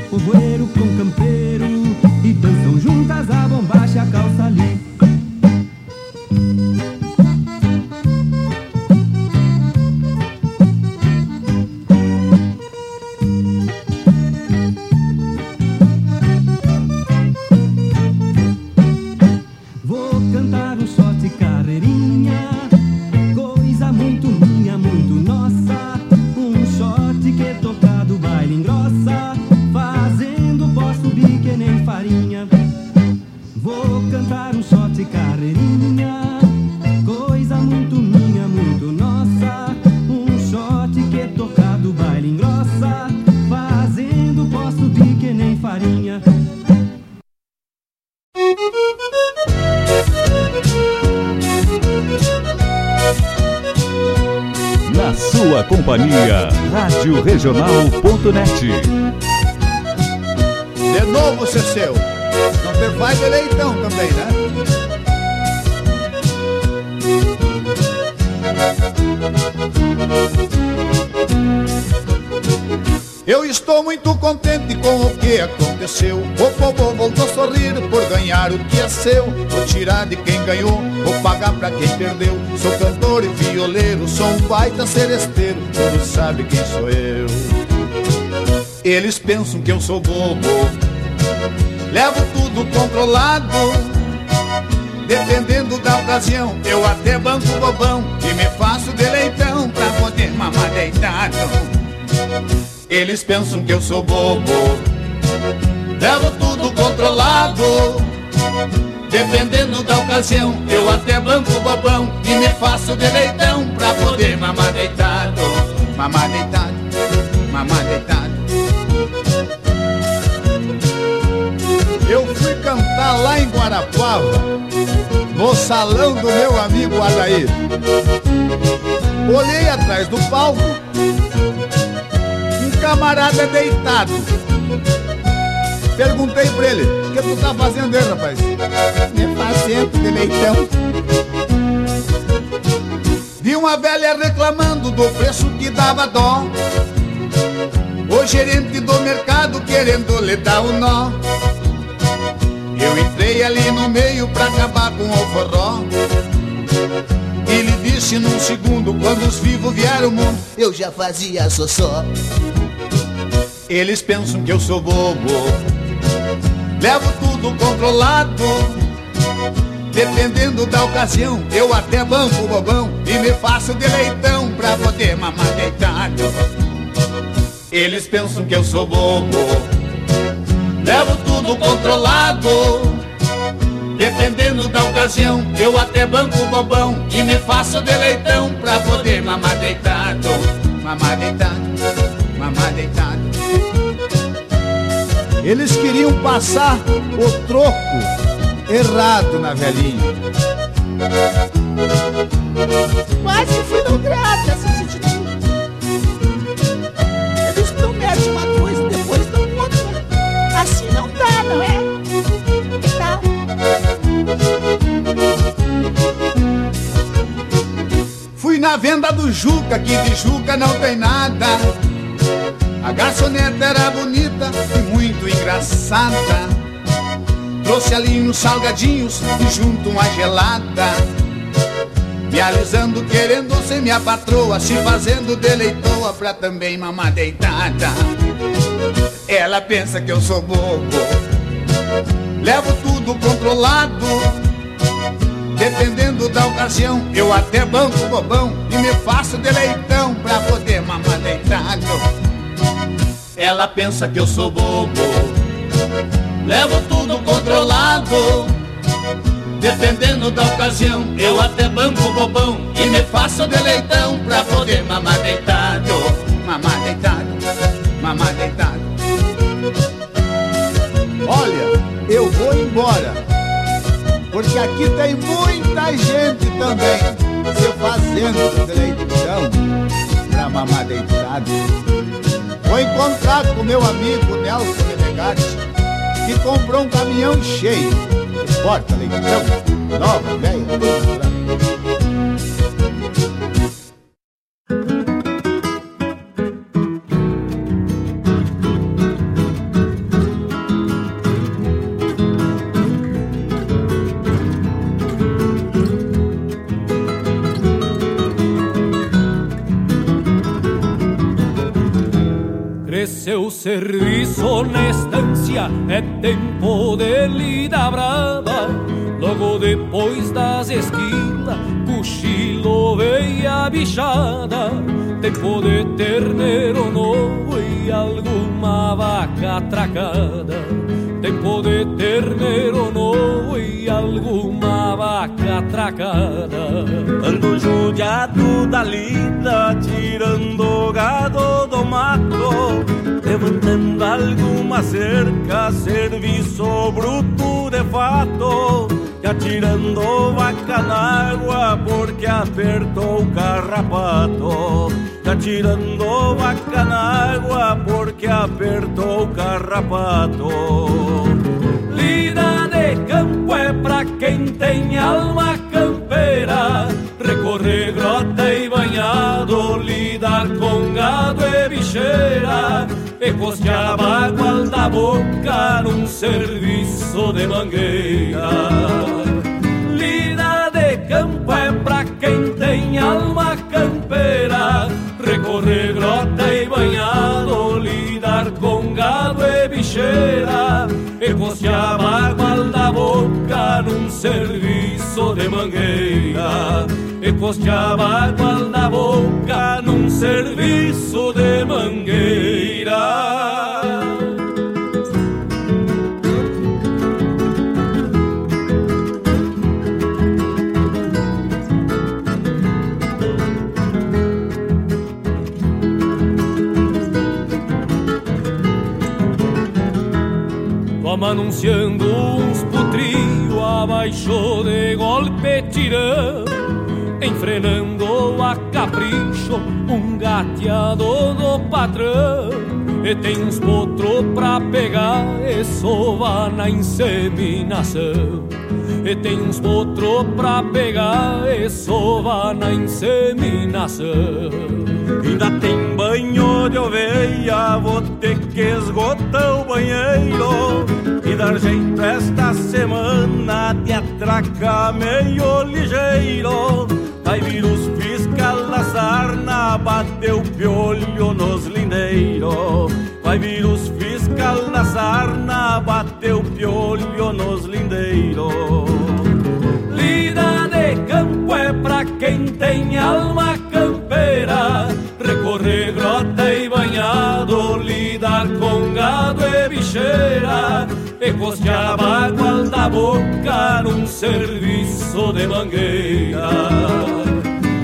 S14: povoeiro com
S4: campeão. Regional.net.
S15: De novo, Ceceu. Não tem faz de leitão também, né? Eu estou muito contente com o que aconteceu. O povo voltou a sorrir por ganhar o que é seu. Vou tirar de quem ganhou, vou pagar pra quem perdeu. Sou cantor e violeiro, sou um baita seresteiro. Todo sabe quem sou eu. Eles pensam que eu sou bobo. Levo tudo controlado. Dependendo da ocasião, eu até banco bobão e me faço de leitão pra poder mamar deitado. Eles pensam que eu sou bobo. Levo tudo controlado. Dependendo da ocasião, eu até banco bobão e me faço de leitão pra poder mamar deitado. Mamar deitado, mamar deitado. No salão do meu amigo Adair. Olhei atrás do palco, um camarada deitado. Perguntei pra ele, o que tu tá fazendo aí, rapaz? Me fazendo de leitão. Vi uma velha reclamando do preço que dava dó. O gerente do mercado querendo lhe dar o nó. Eu entrei ali no meio pra acabar com o forró. E lhe disse num segundo, quando os vivos vieram ao mundo, eu já fazia só. Eles pensam que eu sou bobo. Levo tudo controlado. Dependendo da ocasião, eu até banco bobão e me faço de leitão pra poder mamar deitado. Eles pensam que eu sou bobo. Levo tudo controlado. Dependendo da ocasião, eu até banco bobão e me faço de leitão pra poder mamar deitado. Mamar deitado, mamar deitado. Eles queriam passar o troco errado na velhinha.
S16: Quase fui nessa atitude.
S15: Na venda do Juca, que de Juca não tem nada. A garçoneta era bonita e muito engraçada. Trouxe ali uns salgadinhos e junto uma gelada. Me alisando, querendo ser minha patroa, se fazendo deleitoa pra também mamar deitada. Ela pensa que eu sou bobo, levo tudo controlado. Dependendo da ocasião, eu até banco bobão e me faço de leitão pra poder mamar deitado. Ela pensa que eu sou bobo, levo tudo controlado. Dependendo da ocasião, eu até banco bobão e me faço de leitão pra poder mamar deitado. Mamar deitado, mamar deitado. Olha, eu vou embora, porque aqui tem muita gente também se fazendo de leitão pra mamar deitado. Vou encontrar com meu amigo Nelson Menegatti, que comprou um caminhão cheio Porta, leitão, nova, velha,
S7: O serviço na estância, é tempo de lida brava. Logo depois das esquilas, cochilo veio a bichada. Tempo de terneiro novo e alguma vaca atracada. Tempo de terneiro novo e alguma vaca atracada.
S12: Ando judiado da lida, tirando gado do mato, cerca, serviço bruto de fato, e atirando vaca na água porque apertou o carrapato, e atirando vaca na água porque apertou o carrapato.
S7: Lida tem alma campeira, recorrer grota e banhado, lidar com gado e bicheira, e costear água da boca num serviço de mangueira. Lida de campo é pra quem tem alma campeira, recorrer grota e banhado, lidar com gado e bicheira, e costear água da boca num serviço de mangueira. Costeava água da boca num serviço de mangueira. Vamos anunciando uns putrio abaixo de golpe tirão Enfrenando a capricho um gateado do patrão. E tem uns potro pra pegar e sova na inseminação. E tem uns potro pra pegar e sova na inseminação.
S12: Ainda tem banho de oveia, vou ter que esgotar o banheiro E dar jeito esta semana de atracar meio ligeiro Os fiscal na sarna, bateu piolho nos lindeiros Vai vir os fiscal na sarna, bateu piolho nos lindeiros
S7: Lida de campo é pra quem tem alma campeira. Recorrer grota costear água da boca Num serviço de mangueira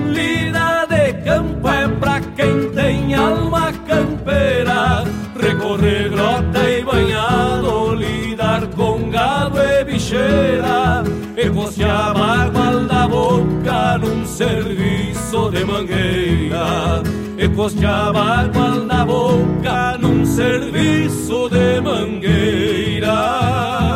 S7: Lida de campo é pra quem tem alma campeira Recorrer grota e banhado Lidar com gado e bicheira costear água da boca Num serviço de mangueira E costear água da boca Num serviço de mangueira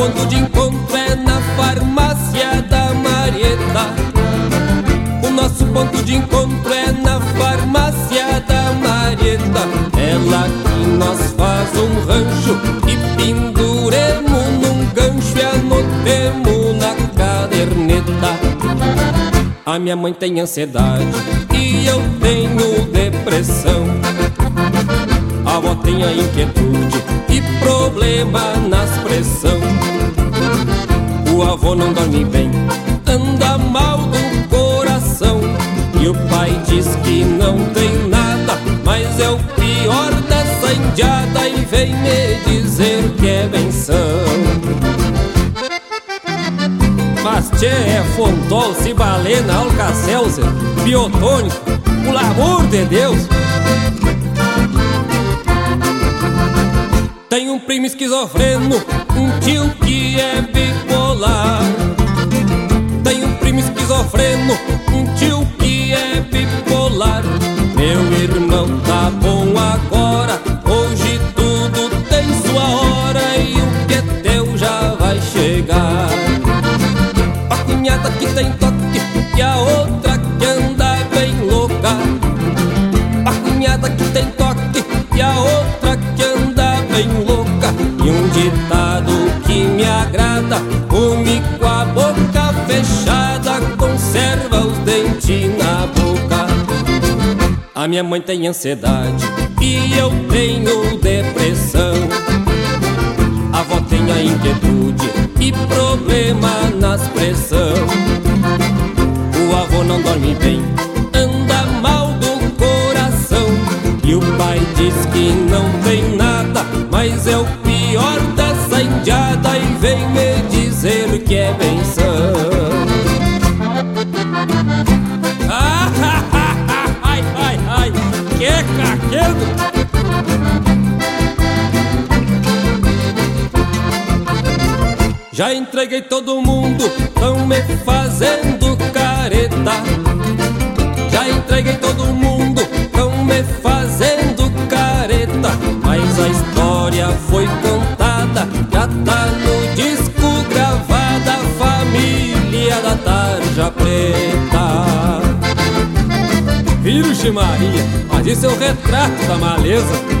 S9: ponto de encontro é na farmácia da Marieta. O nosso ponto de encontro é na farmácia da Marieta. É lá que nós faz um rancho e penduremos num gancho e anotemos na caderneta. A minha mãe tem ansiedade e eu tenho depressão. A avó tem a inquietude e problema na expressão. O avô não dorme bem, anda mal do coração. E o pai diz que não tem nada, mas é o pior dessa indiada e vem me dizer que é benção. Mas tchê, é Fontol, Cibalena, Alcacelser, Biotônico, pelo amor de Deus! Tem um primo esquizofreno, um tio que é bipolar. Tem um primo esquizofreno, um tio que é bipolar. Meu irmão tá bom agora, A minha mãe tem ansiedade e eu tenho depressão. A avó tem a inquietude e problema nas pressão. O avô não dorme bem, anda mal do coração. E o pai diz que não tem nada, mas é o pior dessa indiada e vem me dizer que é benção. Entreguei todo mundo, tão me fazendo careta. Já entreguei todo mundo, tão me fazendo careta. Mas a história foi contada, já tá no disco gravada. Família da Tarja Preta. Virgem Maria, mas isso é o retrato da maleza.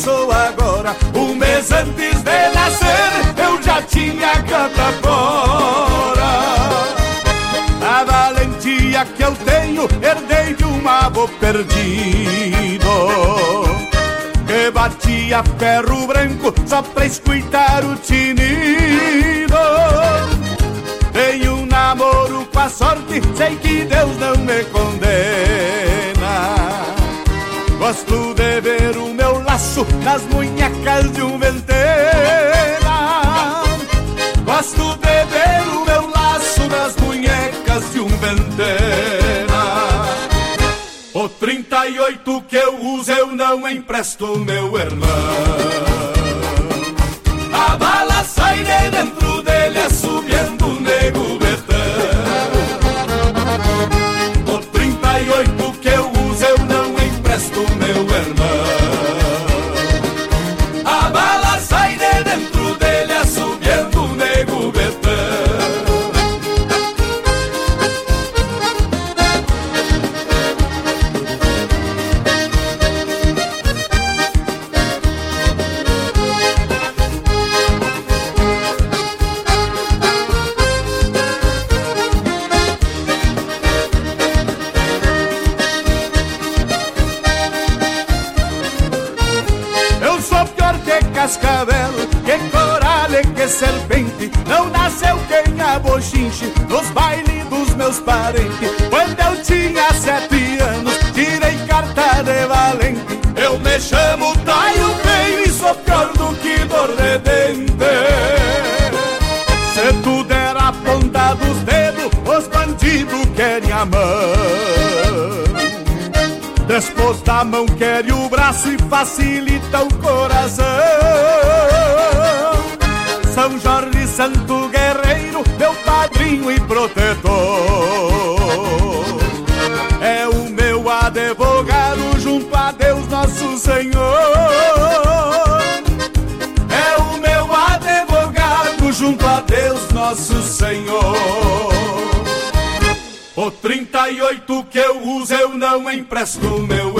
S12: Sou agora. Um mês antes de nascer eu já tinha canta fora. A valentia que eu tenho herdei de um avô perdido que batia ferro branco só pra escutar o tinido. Tenho um namoro com a sorte, sei que Deus não me condena. Nas munhecas de um ventena. Gosto de ver o meu laço nas munhecas de um ventena. O 38 que eu uso eu não empresto, meu irmão. A bala sai de dentro dele, assobiando o nego Mão quer o braço e facilita o coração. São Jorge Santo Guerreiro, meu padrinho e protetor. É o meu advogado junto a Deus nosso Senhor. É o meu advogado junto a Deus nosso Senhor. O 38 que eu uso eu não empresto, meu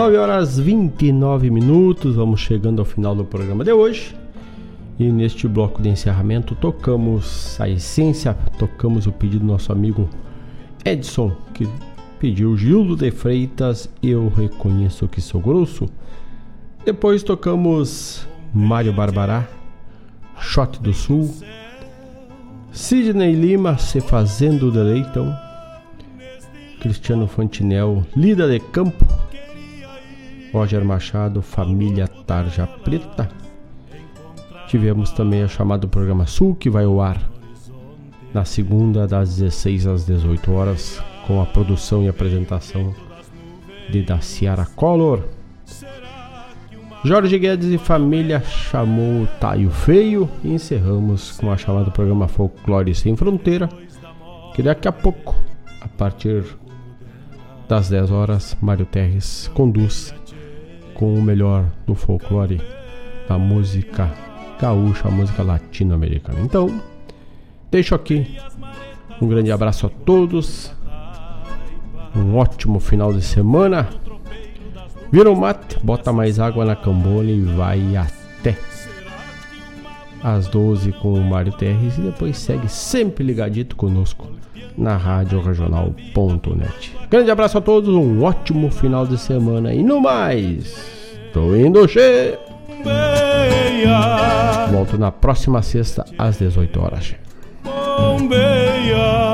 S1: Nove horas 29 minutos, vamos chegando ao final do programa de hoje. E neste bloco de encerramento tocamos a essência, tocamos o pedido do nosso amigo Edson, que pediu Gildo de Freitas, Eu Reconheço Que Sou Grosso. Depois tocamos Mário Barbará, Shot do Sul, Sidney Lima, Se Fazendo de Leitão, Cristiano Fantinel, Lida de Campo, Roger Machado, Família Tarja Preta. Tivemos também a chamada Programa Sul, que vai ao ar na segunda, das 16 às 18 horas, com a produção e apresentação de Daciara Collor. Jorge Guedes e família chamou o Taio Feio e encerramos com a chamada Programa Folclore Sem Fronteira, que daqui a pouco, a partir das 10 horas, Mário Terres conduz com o melhor do folclore, da música gaúcha, a música latino-americana. Então, deixo aqui um grande abraço a todos, um ótimo final de semana. Vira o mate, bota mais água na cambona e vai até às 12 com o Mário Terres e depois segue sempre ligadito conosco na Rádio Regional.net. Grande abraço a todos, um ótimo final de semana e no mais, tô indo che. Volto na próxima sexta às 18 horas.
S2: Bombeia